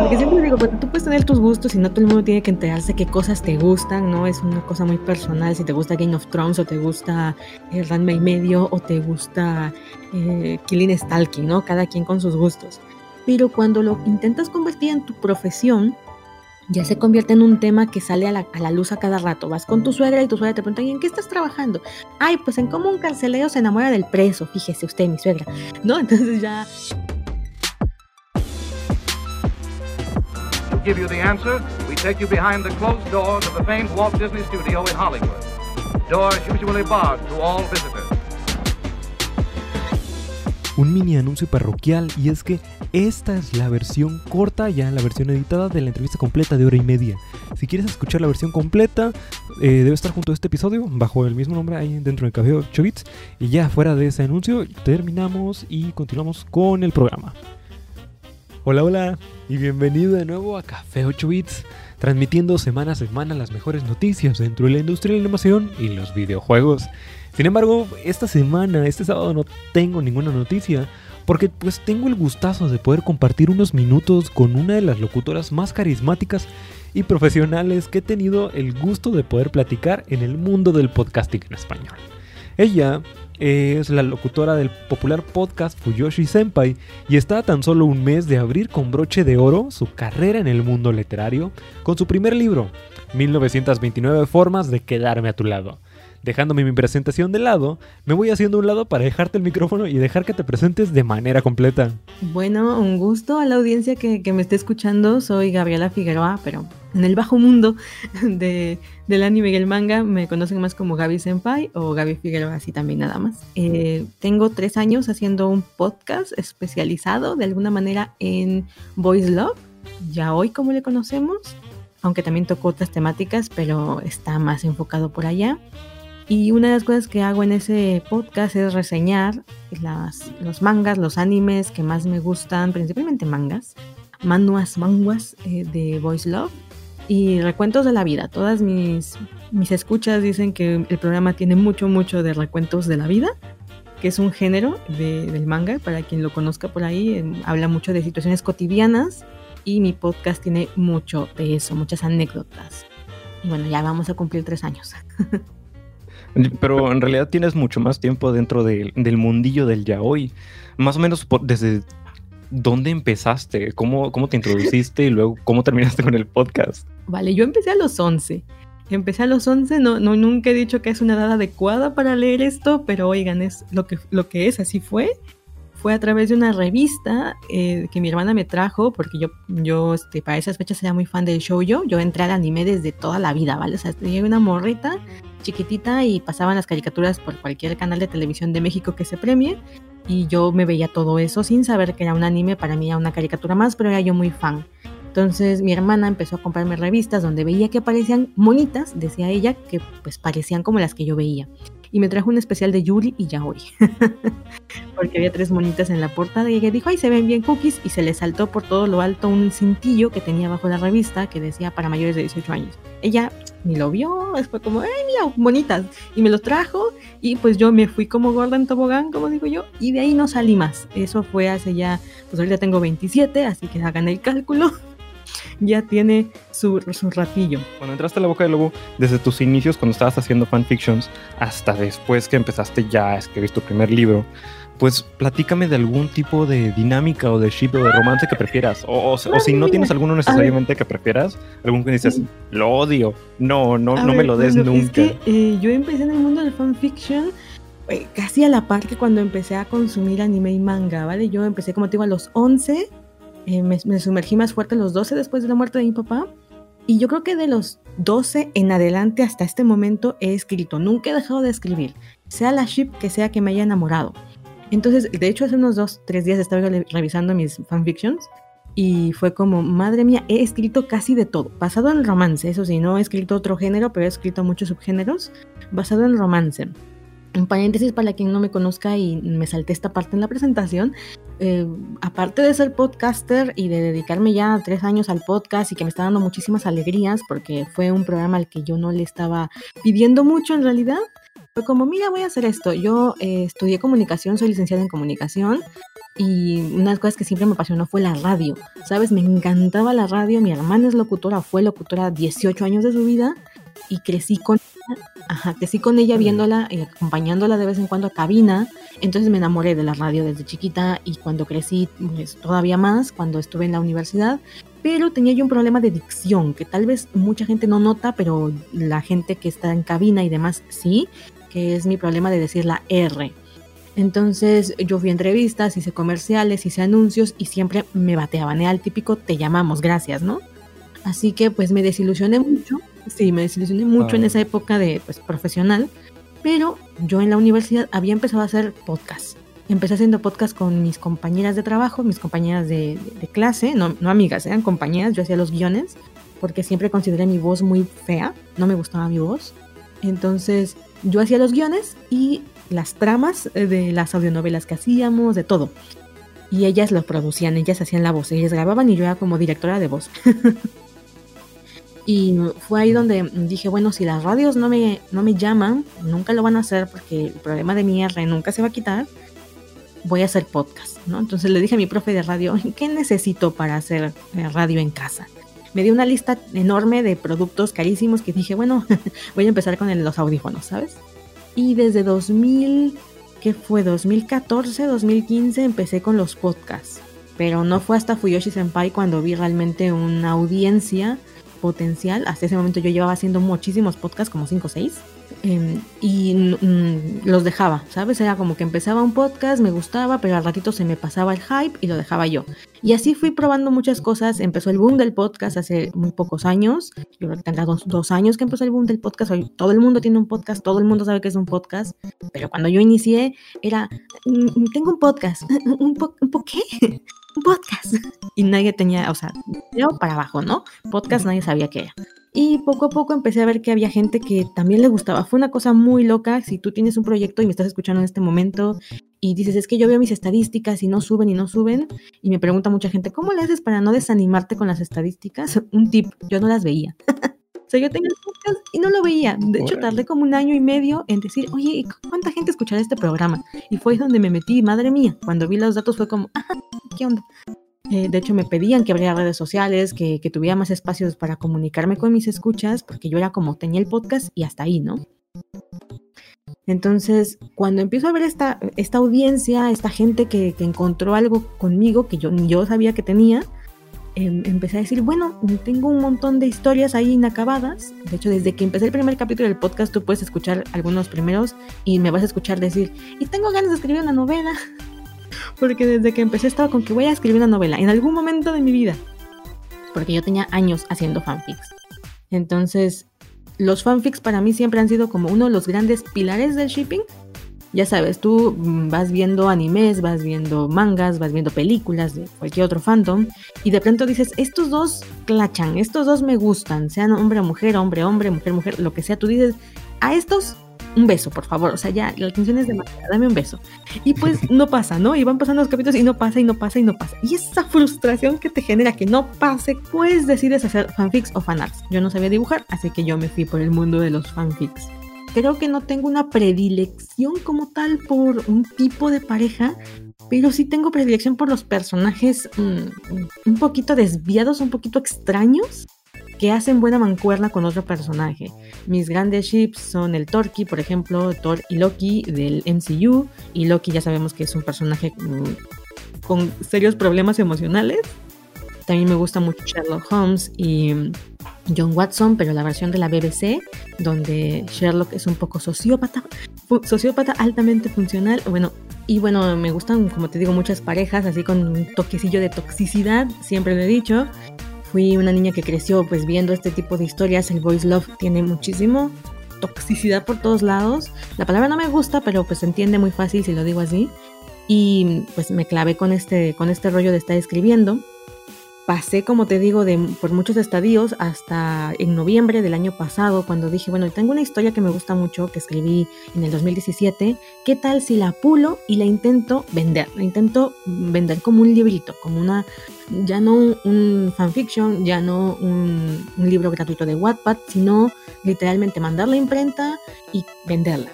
Porque siempre digo, porque tú puedes tener tus gustos y no todo el mundo tiene que enterarse qué cosas te gustan, ¿no? Es una cosa muy personal, si te gusta Game of Thrones o te gusta el Ranma y medio o te gusta eh, Killing Stalking, ¿no? Cada quien con sus gustos. Pero cuando lo intentas convertir en tu profesión, ya se convierte en un tema que sale a la, luz a cada rato. Vas con tu suegra y tu suegra te pregunta, ¿y en qué estás trabajando? Ay, pues en cómo un carcelero se enamora del preso, fíjese usted, mi suegra, ¿no? Entonces ya... To give you the answer, we take you behind the closed doors of the famed Walt Disney Studio in Hollywood. Doors usually barred to all visitors un mini anuncio parroquial y es que esta es la versión corta, ya la versión editada de la entrevista completa de hora y media. Si quieres escuchar la versión completa, eh, debe estar junto a este episodio, bajo el mismo nombre ahí dentro del Café 8 Bits. Y ya fuera de ese anuncio, terminamos y continuamos con el programa. Hola, hola, y bienvenido de nuevo a Café 8 Bits, transmitiendo semana a semana las mejores noticias dentro de la industria de la animación y los videojuegos. Sin embargo, esta semana, este sábado no tengo ninguna noticia, porque pues tengo el gustazo de poder compartir unos minutos con una de las locutoras más carismáticas y profesionales que he tenido el gusto de poder platicar en el mundo del podcasting en español. Ella es la locutora del popular podcast Fuyoshi Senpai y está a tan solo un mes de abrir con broche de oro su carrera en el mundo literario con su primer libro, 1929 formas de quedarme a tu lado dejándome mi presentación de lado, me voy haciendo un lado para dejarte el micrófono y dejar que te presentes de manera completa. Bueno, un gusto a la audiencia que, me esté escuchando. Soy Gabriela Figueroa, pero en el bajo mundo de, del anime y el manga me conocen más como Gaby Senpai o Gaby Figueroa, así también nada más. Eh, tengo tres años haciendo un podcast especializado de alguna manera en Voice Love, ya hoy como le conocemos, aunque también toco otras temáticas, pero está más enfocado por allá. Y una de las cosas que hago en ese podcast es reseñar las, los mangas, los animes que más me gustan, principalmente mangas, manuas, manguas eh, de Voice Love y recuentos de la vida. Todas mis, mis escuchas dicen que el programa tiene mucho, mucho de recuentos de la vida, que es un género del manga, para quien lo conozca por ahí, habla mucho de situaciones cotidianas y mi podcast tiene mucho de eso, muchas anécdotas. Y bueno, ya vamos a cumplir tres años. Pero en realidad tienes mucho más tiempo dentro del mundillo del yaoi. Más o menos desde dónde empezaste, cómo, cómo te introduciste y luego cómo terminaste con el podcast. Vale, yo empecé a los 11. Empecé a los 11, no, no, nunca he dicho que es una edad adecuada para leer esto, pero oigan, es lo que, lo que es, así fue fue a través de una revista eh, que mi hermana me trajo, porque yo, yo este, para esas fechas era muy fan del show yo. Yo entré al anime desde toda la vida, ¿vale? O sea, tenía una morrita chiquitita y pasaban las caricaturas por cualquier canal de televisión de México que se premie. Y yo me veía todo eso sin saber que era un anime, para mí era una caricatura más, pero era yo muy fan. Entonces mi hermana empezó a comprarme revistas donde veía que aparecían monitas, decía ella, que pues parecían como las que yo veía y me trajo un especial de Yuri y Yaoi. Porque había tres monitas en la portada y ella dijo, ay, se ven bien cookies y se le saltó por todo lo alto un cintillo que tenía bajo la revista que decía para mayores de 18 años. Ella ni lo vio, fue como, ay, mira, bonitas. Y me los trajo y pues yo me fui como gorda en tobogán, como digo yo, y de ahí no salí más. Eso fue hace ya, pues ahorita tengo 27, así que hagan el cálculo ya tiene su, su ratillo. Cuando entraste a la boca del lobo, desde tus inicios, cuando estabas haciendo fanfictions, hasta después que empezaste ya a escribir tu primer libro, pues platícame de algún tipo de dinámica o de ship o de romance que prefieras. O, si no tienes alguno necesariamente que prefieras, algún que dices, lo odio, no, no, no me lo des nunca. Es que, eh, yo empecé en el mundo del fanfiction eh, casi a la par que cuando empecé a consumir anime y manga, ¿vale? Yo empecé, como te digo, a los 11 eh, me, sumergí más fuerte a los 12 después de la muerte de mi papá. Y yo creo que de los 12 en adelante hasta este momento he escrito. Nunca he dejado de escribir. Sea la ship que sea que me haya enamorado. Entonces, de hecho, hace unos 2, 3 días estaba revisando mis fanfictions. Y fue como, madre mía, he escrito casi de todo. Basado en romance, eso sí, no he escrito otro género, pero he escrito muchos subgéneros. Basado en romance. En paréntesis, para quien no me conozca y me salté esta parte en la presentación, eh, aparte de ser podcaster y de dedicarme ya tres años al podcast y que me está dando muchísimas alegrías, porque fue un programa al que yo no le estaba pidiendo mucho en realidad, Fue como, mira, voy a hacer esto. Yo eh, estudié comunicación, soy licenciada en comunicación y una de las cosas que siempre me apasionó fue la radio. ¿Sabes? Me encantaba la radio. Mi hermana es locutora, fue locutora 18 años de su vida y crecí con ella, ajá, crecí con ella viéndola y acompañándola de vez en cuando a cabina. Entonces me enamoré de la radio desde chiquita y cuando crecí, pues todavía más, cuando estuve en la universidad. Pero tenía yo un problema de dicción que tal vez mucha gente no nota, pero la gente que está en cabina y demás sí, que es mi problema de decir la R. Entonces yo fui a entrevistas, hice comerciales, hice anuncios y siempre me bateaban. Era el típico te llamamos, gracias, ¿no? Así que pues me desilusioné mucho. Sí, me desilusioné mucho en esa época de pues profesional. Pero yo en la universidad había empezado a hacer podcast. Empecé haciendo podcast con mis compañeras de trabajo, mis compañeras de, clase, no, no amigas, eran compañeras, yo hacía los guiones, porque siempre consideré mi voz muy fea, no me gustaba mi voz. Entonces yo hacía los guiones y las tramas de las audionovelas que hacíamos, de todo. Y ellas lo producían, ellas hacían la voz, ellas grababan y yo era como directora de voz. Y fue ahí donde dije, bueno, si las radios no me, no me llaman, nunca lo van a hacer porque el problema de mi R nunca se va a quitar, voy a hacer podcast, ¿no? Entonces le dije a mi profe de radio, ¿qué necesito para hacer eh, radio en casa? Me dio una lista enorme de productos carísimos que dije, bueno, voy a empezar con los audífonos, ¿sabes? Y desde 2000, ¿qué fue? 2014, 2015 empecé con los podcasts. Pero no fue hasta Fuyoshi Senpai cuando vi realmente una audiencia potencial. Hasta ese momento yo llevaba haciendo muchísimos podcasts, como 5 o 6, em, y mm, los dejaba, ¿sabes? Era como que empezaba un podcast, me gustaba, pero al ratito se me pasaba el hype y lo dejaba yo. Y así fui probando muchas cosas. Empezó el boom del podcast hace muy pocos años. Yo creo que tendrá dos, dos años que empezó el boom del podcast. Hoy todo el mundo tiene un podcast, todo el mundo sabe que es un podcast. Pero cuando yo inicié era, mm, tengo un podcast. ¿Un, po un po qué? Un podcast. Y nadie tenía, o sea, yo para abajo, ¿no? Podcast nadie sabía qué era. Y poco a poco empecé a ver que había gente que también le gustaba. Fue una cosa muy loca. Si tú tienes un proyecto y me estás escuchando en este momento y dices, es que yo veo mis estadísticas y no suben y no suben, y me pregunta mucha gente, ¿cómo le haces para no desanimarte con las estadísticas? Un tip, yo no las veía. O sea, yo tenía el podcast y no lo veía. De hecho, tardé como un año y medio en decir, oye, ¿cuánta gente escuchará este programa? Y fue donde me metí, madre mía. Cuando vi los datos fue como, ah, ¿qué onda? Eh, de hecho, me pedían que abriera redes sociales, que, que, tuviera más espacios para comunicarme con mis escuchas, porque yo era como tenía el podcast y hasta ahí, ¿no? Entonces, cuando empiezo a ver esta, esta audiencia, esta gente que, que encontró algo conmigo que yo ni yo sabía que tenía, Em, empecé a decir, bueno, tengo un montón de historias ahí inacabadas. De hecho, desde que empecé el primer capítulo del podcast, tú puedes escuchar algunos primeros y me vas a escuchar decir, y tengo ganas de escribir una novela. Porque desde que empecé estaba con que voy a escribir una novela en algún momento de mi vida. Porque yo tenía años haciendo fanfics. Entonces, los fanfics para mí siempre han sido como uno de los grandes pilares del shipping ya sabes, tú mm, vas viendo animes, vas viendo mangas, vas viendo películas de cualquier otro fandom y de pronto dices, estos dos clachan, estos dos me gustan, sean hombre o mujer, hombre, hombre, mujer, mujer, lo que sea, tú dices, a estos un beso, por favor, o sea, ya la atención es demasiada, dame un beso. Y pues no pasa, ¿no? Y van pasando los capítulos y no pasa y no pasa y no pasa. Y esa frustración que te genera que no pase, pues decides hacer fanfics o fanarts. Yo no sabía dibujar, así que yo me fui por el mundo de los fanfics creo que no tengo una predilección como tal por un tipo de pareja, pero sí tengo predilección por los personajes mm, un poquito desviados, un poquito extraños, que hacen buena mancuerna con otro personaje. Mis grandes ships son el Torki, por ejemplo, Thor y Loki del MCU, y Loki ya sabemos que es un personaje mm, con serios problemas emocionales. También me gusta mucho Sherlock Holmes y John Watson, pero la versión de la BBC, donde Sherlock es un poco sociópata, sociópata altamente funcional. Bueno, y bueno, me gustan, como te digo, muchas parejas, así con un toquecillo de toxicidad, siempre lo he dicho. Fui una niña que creció pues viendo este tipo de historias, el Boys Love tiene muchísimo toxicidad por todos lados. La palabra no me gusta, pero pues se entiende muy fácil si lo digo así. Y pues me clavé con este, con este rollo de estar escribiendo pasé, como te digo, de, por muchos estadios hasta en noviembre del año pasado, cuando dije, bueno, tengo una historia que me gusta mucho, que escribí en el 2017, ¿qué tal si la pulo y la intento vender? La intento vender como un librito, como una, ya no un fanfiction, ya no un, libro gratuito de Wattpad, sino literalmente mandarla a imprenta y venderla.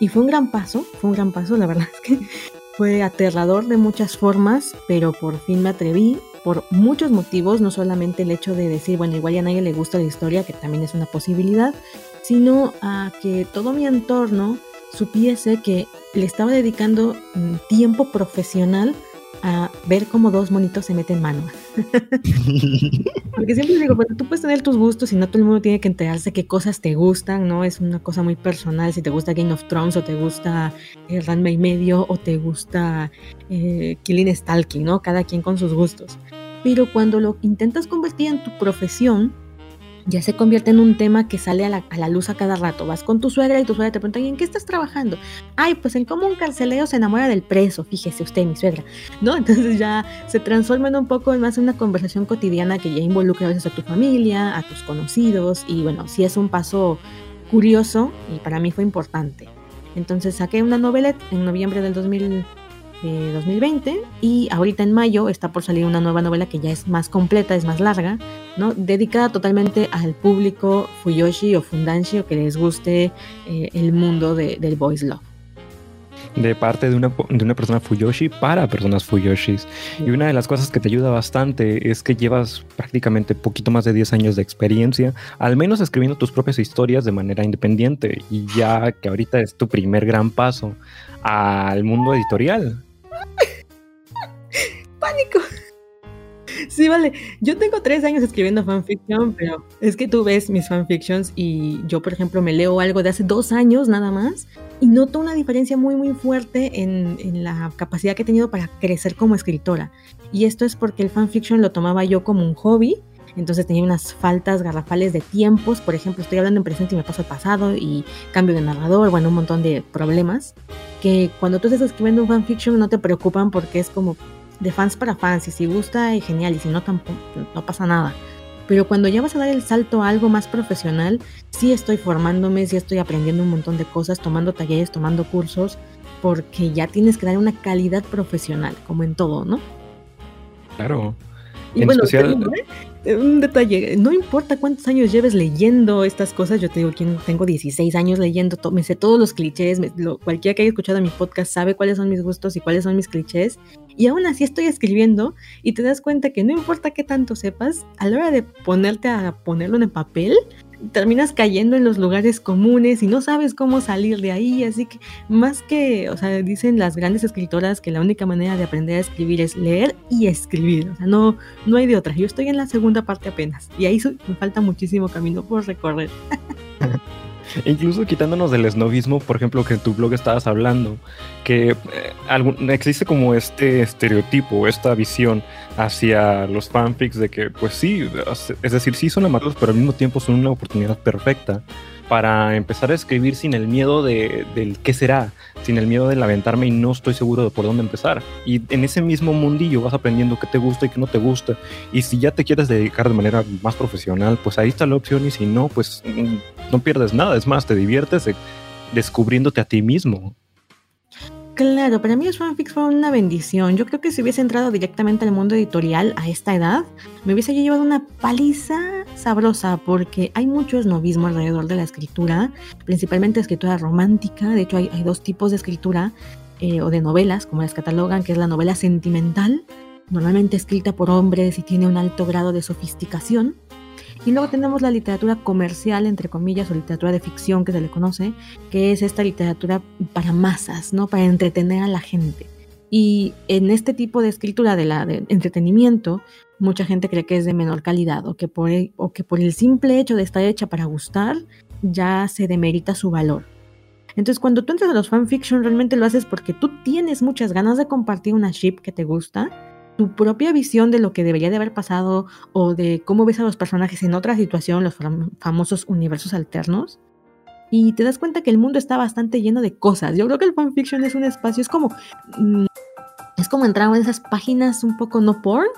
Y fue un gran paso, fue un gran paso, la verdad es que fue aterrador de muchas formas, pero por fin me atreví por muchos motivos, no solamente el hecho de decir, bueno, igual ya a nadie le gusta la historia, que también es una posibilidad, sino a que todo mi entorno supiese que le estaba dedicando tiempo profesional a ver cómo dos monitos se meten mano. Porque siempre digo, bueno, tú puedes tener tus gustos y no todo el mundo tiene que enterarse qué cosas te gustan, ¿no? Es una cosa muy personal, si te gusta Game of Thrones o te gusta el eh, y medio o te gusta eh, Killing Stalking, ¿no? Cada quien con sus gustos. Pero cuando lo intentas convertir en tu profesión, ya se convierte en un tema que sale a la, luz a cada rato. Vas con tu suegra y tu suegra te pregunta, ¿y en qué estás trabajando? Ay, pues en cómo un carcelero se enamora del preso, fíjese usted, mi suegra, ¿no? Entonces ya se transforma en un poco más en una conversación cotidiana que ya involucra a veces a tu familia, a tus conocidos, y bueno, sí es un paso curioso y para mí fue importante. Entonces saqué una novela en noviembre del 2000 2020 y ahorita en mayo está por salir una nueva novela que ya es más completa, es más larga, ¿no? Dedicada totalmente al público Fuyoshi o Fundanshi o que les guste eh, el mundo del boys love de parte de una, de una persona Fuyoshi para personas Fuyoshis. Y una de las cosas que te ayuda bastante es que llevas prácticamente poquito más de 10 años de experiencia, al menos escribiendo tus propias historias de manera independiente. Y ya que ahorita es tu primer gran paso al mundo editorial. ¡Pánico! Sí, vale. Yo tengo tres años escribiendo fanfiction, pero es que tú ves mis fanfictions y yo, por ejemplo, me leo algo de hace dos años nada más y noto una diferencia muy, muy fuerte en, en la capacidad que he tenido para crecer como escritora. Y esto es porque el fanfiction lo tomaba yo como un hobby entonces tenía unas faltas garrafales de tiempos, por ejemplo, estoy hablando en presente y me paso al pasado y cambio de narrador, bueno, un montón de problemas que cuando tú estás escribiendo un fanfiction no te preocupan porque es como de fans para fans y si gusta es genial y si no tampoco no pasa nada. Pero cuando ya vas a dar el salto a algo más profesional, sí estoy formándome, sí estoy aprendiendo un montón de cosas, tomando talleres, tomando cursos, porque ya tienes que dar una calidad profesional, como en todo, ¿no? Claro. Y en especial, un detalle, no importa cuántos años lleves leyendo estas cosas, yo te digo, tengo 16 años leyendo, me sé todos los clichés, cualquiera que haya escuchado mi podcast sabe cuáles son mis gustos y cuáles son mis clichés, y aún así estoy escribiendo y te das cuenta que no importa qué tanto sepas, a la hora de ponerte a ponerlo en papel, terminas cayendo en los lugares comunes y no sabes cómo salir de ahí, así que más que, o sea, dicen las grandes escritoras que la única manera de aprender a escribir es leer y escribir, o sea, no, no hay de otra. Yo estoy en la segunda parte apenas y ahí me falta muchísimo camino por recorrer. Incluso quitándonos del esnovismo, por ejemplo, que en tu blog estabas hablando, que eh, existe como este estereotipo, esta visión hacia los fanfics de que, pues sí, es decir, sí son amateurs, pero al mismo tiempo son una oportunidad perfecta para empezar a escribir sin el miedo de, del qué será, sin el miedo de lamentarme y no estoy seguro de por dónde empezar. Y en ese mismo mundillo vas aprendiendo qué te gusta y qué no te gusta. Y si ya te quieres dedicar de manera más profesional, pues ahí está la opción y si no, pues mm, no pierdes nada. Es más, te diviertes descubriéndote a ti mismo. Claro, para mí los fanfics fueron una bendición. Yo creo que si hubiese entrado directamente al mundo editorial a esta edad, me hubiese llevado una paliza sabrosa porque hay mucho esnovismo alrededor de la escritura, principalmente escritura romántica. De hecho, hay, dos tipos de escritura eh, o de novelas, como las catalogan, que es la novela sentimental, normalmente escrita por hombres y tiene un alto grado de sofisticación y luego tenemos la literatura comercial, entre comillas, o literatura de ficción que se le conoce, que es esta literatura para masas, ¿no? Para entretener a la gente. Y en este tipo de escritura de la entretenimiento, mucha gente cree que es de menor calidad o que, por el, o que por el simple hecho de estar hecha para gustar, ya se demerita su valor. Entonces, cuando tú entras a los fanfiction, realmente lo haces porque tú tienes muchas ganas de compartir una ship que te gusta tu propia visión de lo que debería de haber pasado o de cómo ves a los personajes en otra situación, los famosos universos alternos. Y te das cuenta que el mundo está bastante lleno de cosas. Yo creo que el fanfiction es un espacio, es como. Mm, es como entrar en esas páginas un poco no porn.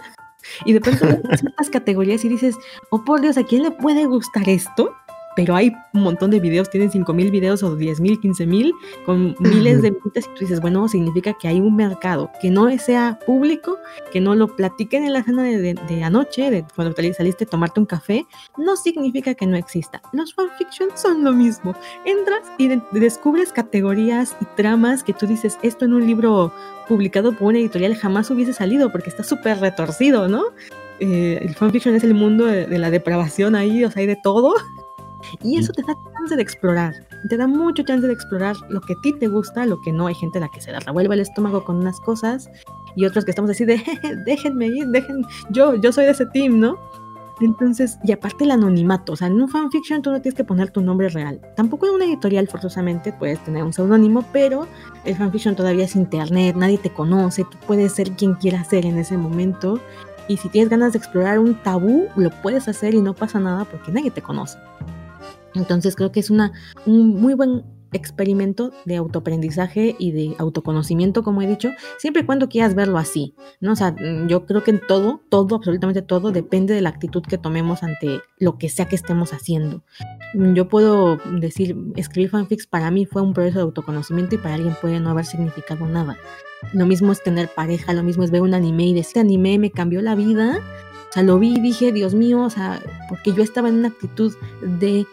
Y de pronto ves ciertas categorías y dices, oh por Dios, ¿a quién le puede gustar esto? Pero hay un montón de videos, tienen 5.000 videos o 10.000, 15.000, con miles de visitas y tú dices, bueno, significa que hay un mercado, que no sea público, que no lo platiquen en la cena de, de, anoche, de cuando saliste a tomarte un café, no significa que no exista. Los fanfiction son lo mismo. Entras y descubres categorías y tramas que tú dices, esto en un libro publicado por una editorial jamás hubiese salido porque está súper retorcido, ¿no? Eh, el fanfiction es el mundo de, de, la depravación ahí, o sea, hay de todo. Y eso te da chance de explorar, te da mucho chance de explorar lo que a ti te gusta, lo que no. Hay gente a la que se la revuelve el estómago con unas cosas y otros que estamos así de, déjenme ir, dejen, yo, yo soy de ese team, ¿no? Entonces, y aparte el anonimato, o sea, en un fanfiction tú no tienes que poner tu nombre real. Tampoco en una editorial forzosamente puedes tener un seudónimo, pero el fanfiction todavía es internet, nadie te conoce, tú puedes ser quien quieras ser en ese momento. Y si tienes ganas de explorar un tabú, lo puedes hacer y no pasa nada porque nadie te conoce. Entonces creo que es una, un muy buen experimento de autoaprendizaje y de autoconocimiento, como he dicho, siempre y cuando quieras verlo así, ¿no? O sea, mm, yo creo que en todo, todo, absolutamente todo, depende de la actitud que tomemos ante lo que sea que estemos haciendo. Mm, yo puedo decir, escribir fanfics para mí fue un proceso de autoconocimiento y para alguien puede no haber significado nada. Lo mismo es tener pareja, lo mismo es ver un anime y decir, anime me cambió la vida. O sea, lo vi y dije, Dios mío, o sea, porque yo estaba en una actitud de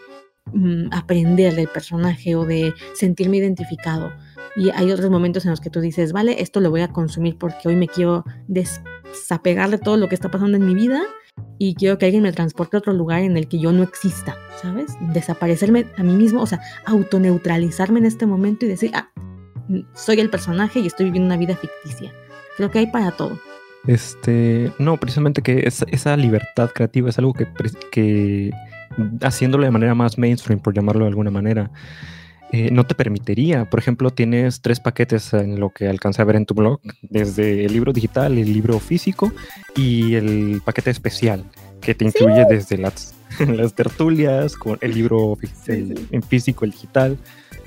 Mm, aprender del personaje o de sentirme identificado. Y hay otros momentos en los que tú dices, vale, esto lo voy a consumir porque hoy me quiero desapegar de todo lo que está pasando en mi vida y quiero que alguien me transporte a otro lugar en el que yo no exista, ¿sabes? Desaparecerme a mí mismo, o sea, autoneutralizarme en este momento y decir, ah, soy el personaje y estoy viviendo una vida ficticia. Creo que hay para todo. Este, no, precisamente que esa, libertad creativa es algo que, que haciéndolo de manera más mainstream, por llamarlo de alguna manera, eh, no te permitiría. Por ejemplo, tienes tres paquetes en lo que alcancé a ver en tu blog, desde el libro digital, el libro físico y el paquete especial, que te incluye desde las, las tertulias, con el libro en físico, el digital.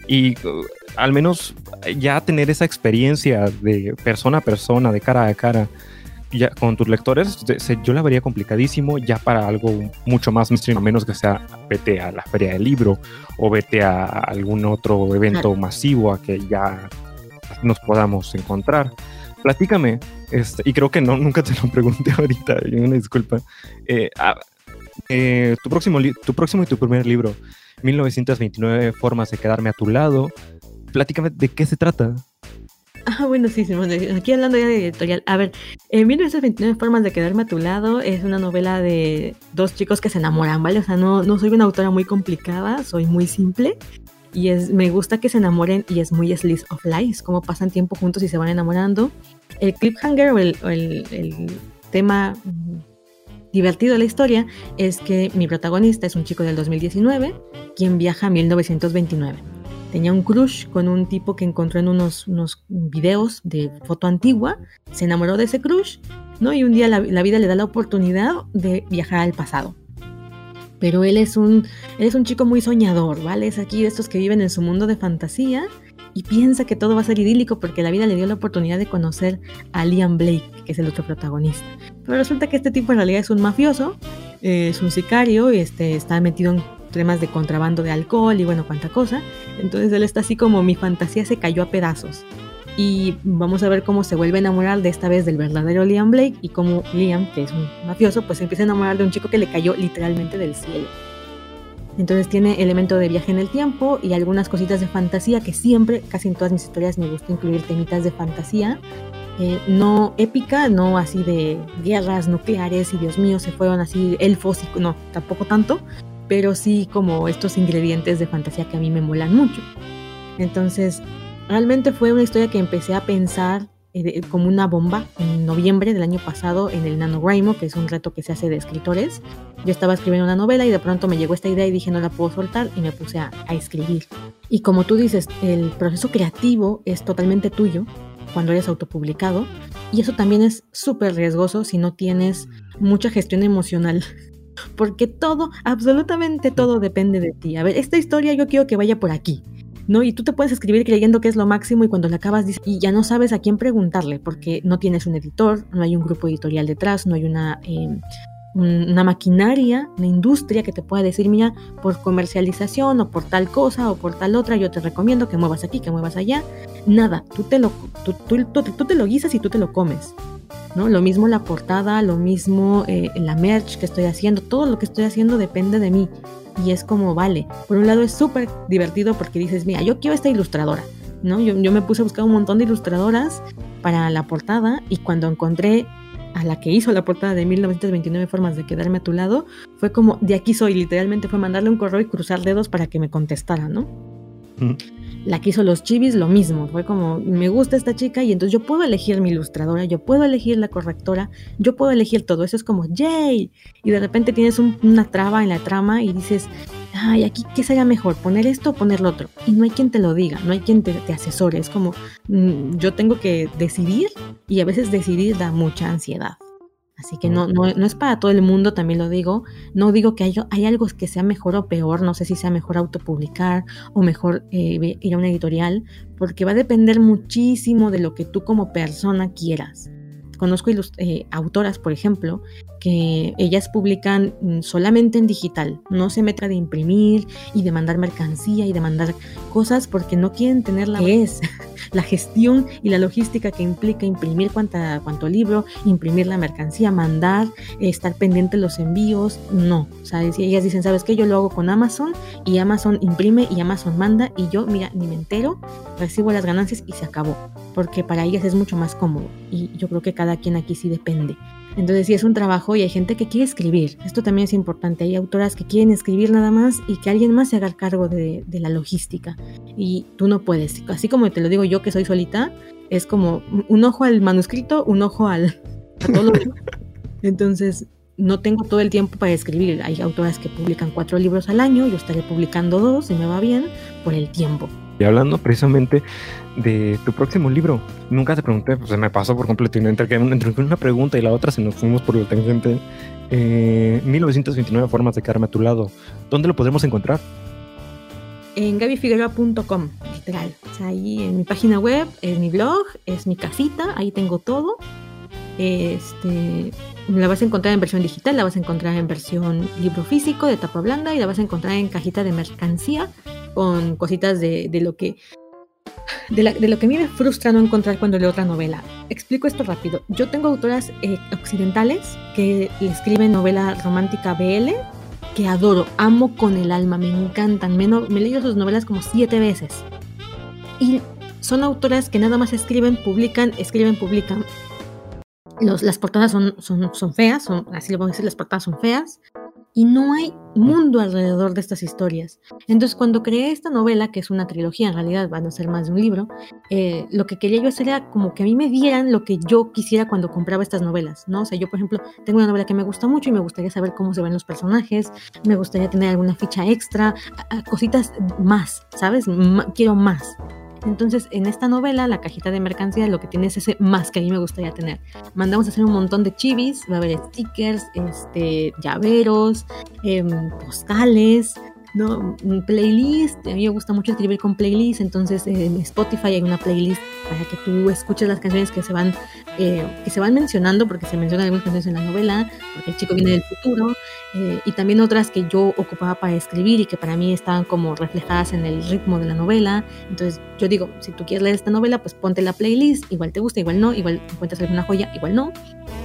Y uh, al menos ya tener esa experiencia de persona a persona, de cara a cara, ya con tus lectores, yo la vería complicadísimo ya para algo mucho más mainstream, a menos que sea vete a la feria del libro o vete a algún otro evento masivo a que ya nos podamos encontrar. Platícame, este, y creo que no, nunca te lo pregunté ahorita, una disculpa. Eh, eh, tu, próximo tu próximo y tu primer libro, 1929 Formas de quedarme a tu lado. Platícame de qué se trata. Ah, bueno, sí, Simón, aquí hablando ya de editorial. A ver, en 1929 Formas de quedarme a tu lado es una novela de dos chicos que se enamoran, ¿vale? O sea, no, no soy una autora muy complicada, soy muy simple. Y es, me gusta que se enamoren y es muy slice of life, como pasan tiempo juntos y se van enamorando. El cliffhanger o el, el, el tema divertido de la historia es que mi protagonista es un chico del 2019 quien viaja a 1929 tenía un crush con un tipo que encontró en unos, unos videos de foto antigua, se enamoró de ese crush, ¿no? Y un día la, vida le da la oportunidad de viajar al pasado. Pero él es un, él es un chico muy soñador, ¿vale? Es aquí de estos que viven en su mundo de fantasía y piensa que todo va a ser idílico porque la vida le dio la oportunidad de conocer a Liam Blake, que es el otro protagonista. Pero resulta que este tipo en realidad es un mafioso, eh, es un sicario y este, está metido en temas de contrabando de alcohol y bueno, cuánta cosa. Entonces él está así como mi fantasía se cayó a pedazos. Y vamos a ver cómo se vuelve a enamorar de esta vez del verdadero Liam Blake y cómo Liam, que es un mafioso, pues empieza a enamorar de un chico que le cayó literalmente del cielo. Entonces tiene elemento de viaje en el tiempo y algunas cositas de fantasía que siempre, casi en todas mis historias me gusta incluir temitas de fantasía. Eh, no épica, no así de guerras nucleares y Dios mío se fueron así elfos y no, tampoco tanto, pero sí como estos ingredientes de fantasía que a mí me molan mucho. Entonces, realmente fue una historia que empecé a pensar eh, como una bomba en noviembre del año pasado en el NaNoWriMo, que es un reto que se hace de escritores. Yo estaba escribiendo una novela y de pronto me llegó esta idea y dije no la puedo soltar y me puse a, escribir. Y como tú dices, el proceso creativo es totalmente tuyo cuando eres autopublicado y eso también es súper riesgoso si no tienes mucha gestión emocional porque todo, absolutamente todo depende de ti. A ver, esta historia yo quiero que vaya por aquí. ¿no? Y tú te puedes escribir creyendo que es lo máximo y cuando la acabas y ya no sabes a quién preguntarle porque no tienes un editor, no hay un grupo editorial detrás, no hay una, em, una maquinaria, una industria que te pueda decir, mira, por comercialización o por tal cosa o por tal otra, yo te recomiendo que muevas aquí, que muevas allá. Nada, tú te lo, tú, tú, te lo guisas y tú te lo comes. ¿No? Lo mismo la portada, lo mismo eh, la merch que estoy haciendo, todo lo que estoy haciendo depende de mí. Y es como, vale, por un lado es súper divertido porque dices, mira, yo quiero esta ilustradora, ¿no? Yo, yo me puse a buscar un montón de ilustradoras para la portada y cuando encontré a la que hizo la portada de 1929 formas de quedarme a tu lado, fue como, de aquí soy, literalmente fue mandarle un correo y cruzar dedos para que me contestara, ¿no? La que hizo los chivis, lo mismo, fue como, me gusta esta chica y entonces yo puedo elegir mi ilustradora, yo puedo elegir la correctora, yo puedo elegir todo, eso es como, ¡yay! Y de repente tienes una traba en la trama y dices, ay, aquí qué sería mejor, poner esto o poner lo otro. Y no hay quien te lo diga, no hay quien te, asesore. Es como mm, yo tengo que decidir y a veces decidir da mucha ansiedad. Así que no, no, no, es para todo el mundo, también lo digo. No digo que hay, hay algo que sea mejor o peor, no sé si sea mejor autopublicar o mejor eh, ir a una editorial, porque va a depender muchísimo de lo que tú como persona quieras. Conozco eh, autoras, por ejemplo, que ellas publican mm, solamente en digital, no se meten de imprimir y de mandar mercancía y de mandar cosas porque no quieren tener la que es la gestión y la logística que implica imprimir cuanta, cuanto libro, imprimir la mercancía, mandar, estar pendiente de los envíos, no, ¿sabes? Y ellas dicen, ¿sabes qué? Yo lo hago con Amazon y Amazon imprime y Amazon manda y yo, mira, ni me entero, recibo las ganancias y se acabó, porque para ellas es mucho más cómodo y yo creo que cada quien aquí sí depende. Entonces sí es un trabajo y hay gente que quiere escribir. Esto también es importante. Hay autoras que quieren escribir nada más y que alguien más se haga cargo de, la logística. Y tú no puedes. Así como te lo digo yo que soy solita, es como un ojo al manuscrito, un ojo al, a todo Entonces no tengo todo el tiempo para escribir. Hay autoras que publican cuatro libros al año, yo estaré publicando dos si me va bien por el tiempo. Y hablando precisamente de tu próximo libro, nunca te pregunté, pues se me pasó por completo. Entre, entre una pregunta y la otra se nos fuimos por la tangente. Eh, 1929 formas de quedarme a tu lado. ¿Dónde lo podemos encontrar? En gabifigueroa.com, literal. ahí en mi página web, es mi blog, es mi casita, ahí tengo todo. Este, la vas a encontrar en versión digital, la vas a encontrar en versión libro físico de tapa blanda y la vas a encontrar en cajita de mercancía con cositas de, lo que de, lo que a mí me frustra no encontrar cuando leo otra novela. Explico esto rápido. Yo tengo autoras eh, occidentales que escriben novela romántica BL que adoro, amo con el alma, me encantan. Me, me he leído sus novelas como siete veces. Y son autoras que nada más escriben, publican, escriben, publican las portadas son, son, son feas, son, así lo vamos a decir, las portadas son feas, y no hay mundo alrededor de estas historias. Entonces, cuando creé esta novela, que es una trilogía, en realidad van a ser más de un libro, eh, lo que quería yo hacer era como que a mí me dieran lo que yo quisiera cuando compraba estas novelas, ¿no? O sea, yo, por ejemplo, tengo una novela que me gusta mucho y me gustaría saber cómo se ven los personajes, me gustaría tener alguna ficha extra, cositas más, ¿sabes? quiero más. Entonces, en esta novela, la cajita de mercancía lo que tiene es ese más que a mí me gustaría tener. Mandamos a hacer un montón de chivis, va a haber stickers, este, llaveros, em, postales, ¿no? Un playlist, a mí me gusta mucho escribir con playlist, entonces en Spotify hay una playlist para que tú escuches las canciones que se van, eh, que se van mencionando, porque se mencionan algunas canciones en la novela, porque el chico viene del futuro, eh, y también otras que yo ocupaba para escribir y que para mí estaban como reflejadas en el ritmo de la novela. Entonces yo digo, si tú quieres leer esta novela, pues ponte la playlist, igual te gusta, igual no, igual encuentras alguna joya, igual no,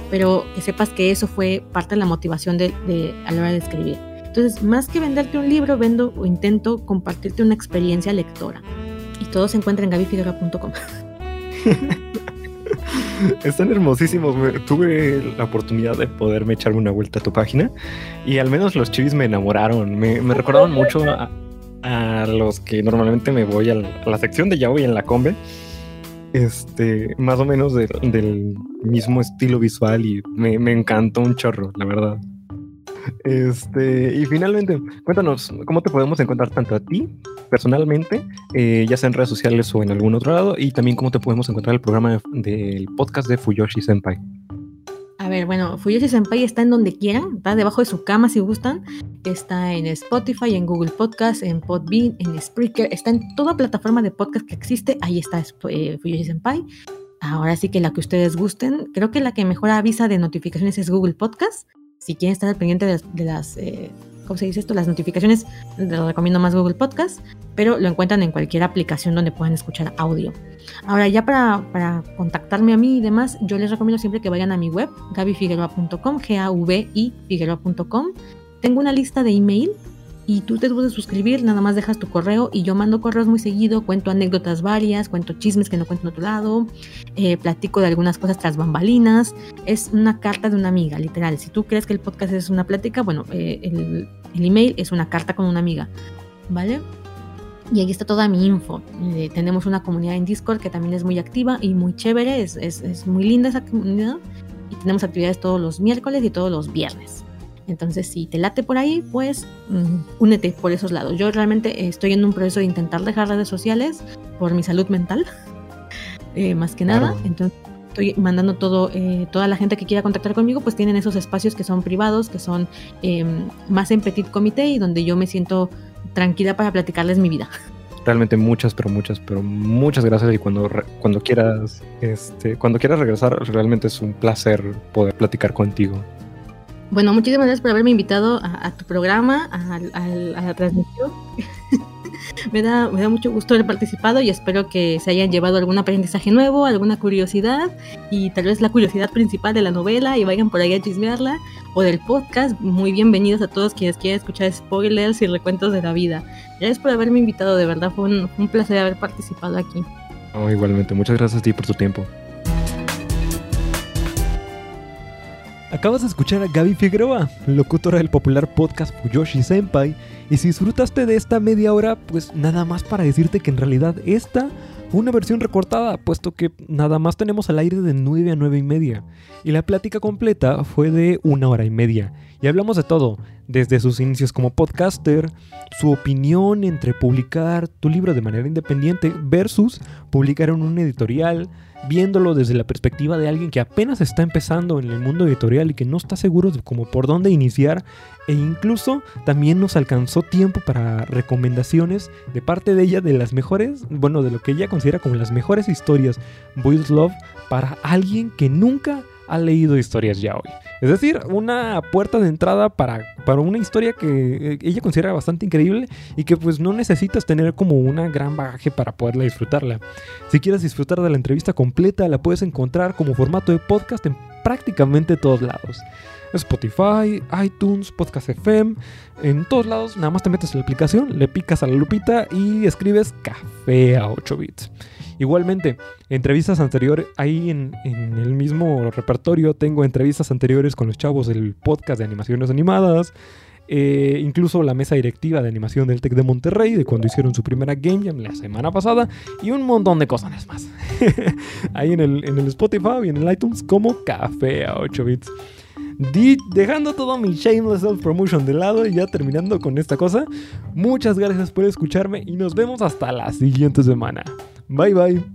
pero que sepas que eso fue parte de la motivación de, a la hora de escribir. Entonces, más que venderte un libro, vendo o intento compartirte una experiencia lectora. Y todo se encuentra en gabifigueroa.com. Están hermosísimos. Tuve la oportunidad de poderme echarme una vuelta a tu página y al menos los chivis me enamoraron. Me, me recordaron mucho a, los que normalmente me voy a la, sección de Yaoi en la Combe. Este, más o menos del mismo estilo visual y me, me encantó un chorro, la verdad. Este, y finalmente, cuéntanos cómo te podemos encontrar tanto a ti personalmente, eh, ya sea en redes sociales o en algún otro lado, y también cómo te podemos encontrar el programa del podcast de Fuyoshi Senpai. A ver, bueno, Fuyoshi Senpai está en donde quieran, está debajo de su cama si gustan, está en Spotify, en Google Podcast, en Podbean, en Spreaker, está en toda plataforma de podcast que existe, ahí está eh, Fuyoshi Senpai. Ahora sí que la que ustedes gusten, creo que la que mejor avisa de notificaciones es Google Podcast si quieren estar al pendiente de, las, eh, ¿cómo se dice esto? Las notificaciones, les recomiendo más Google Podcast, pero lo encuentran en cualquier aplicación donde puedan escuchar audio. Ahora, ya para, para contactarme a mí y demás, yo les recomiendo siempre que vayan a mi web, gabifigueroa.com, G-A-V-I figueroa.com. Tengo una lista de email y tú te de suscribir, nada más dejas tu correo y yo mando correos muy seguido, cuento anécdotas varias, cuento chismes que no cuento en otro lado, eh, platico de algunas cosas tras bambalinas, es una carta de una amiga, literal. Si tú crees que el podcast es una plática, bueno, eh, el, email es una carta con una amiga, ¿vale? Y ahí está toda mi info. Eh, tenemos una comunidad en Discord que también es muy activa y muy chévere, es, es, es muy linda esa comunidad. Y tenemos actividades todos los miércoles y todos los viernes. Entonces, si te late por ahí, pues mm, únete por esos lados. Yo realmente estoy en un proceso de intentar dejar redes sociales por mi salud mental, eh, más que nada. Entonces, estoy mandando todo, eh, toda la gente que quiera contactar conmigo, pues tienen esos espacios que son privados, que son em, más en petit comité y donde yo me siento tranquila para platicarles mi vida. Realmente muchas, pero muchas, pero muchas gracias y cuando, cuando quieras, este, cuando quieras regresar, realmente es un placer poder platicar contigo. Bueno, muchísimas gracias por haberme invitado a, tu programa, a, la transmisión. me, da, me da mucho gusto haber participado y espero que se hayan llevado algún aprendizaje nuevo, alguna curiosidad y tal vez la curiosidad principal de la novela y vayan por ahí a chismearla o del podcast. Muy bienvenidos a todos quienes quieran escuchar spoilers y recuentos de la vida. Gracias por haberme invitado, de verdad fue un, un placer haber participado aquí. igualmente, muchas gracias a ti por tu tiempo. Acabas de escuchar a Gaby Figueroa, locutora del popular podcast Fuyoshi Senpai, y si disfrutaste de esta media hora, pues nada más para decirte que en realidad esta fue una versión recortada, puesto que nada más tenemos al aire de 9 a 9 y media, y la plática completa fue de una hora y media, y hablamos de todo, desde sus inicios como podcaster, su opinión entre publicar tu libro de manera independiente versus publicar en un editorial, viéndolo desde la perspectiva de alguien que apenas está empezando en el mundo editorial y que no está seguro de cómo por dónde iniciar e incluso también nos alcanzó tiempo para recomendaciones de parte de ella de las mejores, bueno, de lo que ella considera como las mejores historias Boys Love para alguien que nunca ha leído historias ya hoy. Es decir, una puerta de entrada para, para una historia que eh, ella considera bastante increíble y que pues no necesitas tener como una gran bagaje para poderla disfrutarla. Si quieres disfrutar de la entrevista completa, la puedes encontrar como formato de podcast en prácticamente todos lados. Spotify, iTunes, Podcast FM, en todos lados, nada más te metes en la aplicación, le picas a la lupita y escribes café a 8 bits. Igualmente, entrevistas anteriores, ahí en, el mismo repertorio tengo entrevistas anteriores con los chavos del podcast de animaciones animadas. Eh, incluso la mesa directiva de animación del TEC de Monterrey, de cuando hicieron su primera Game Jam la semana pasada, y un montón de cosas más. ahí en el, en el Spotify y en el iTunes como Café a 8 bits. dejando todo mi shameless self promotion de lado y ya terminando con esta cosa, muchas gracias por escucharme y nos vemos hasta la siguiente semana. Bye bye.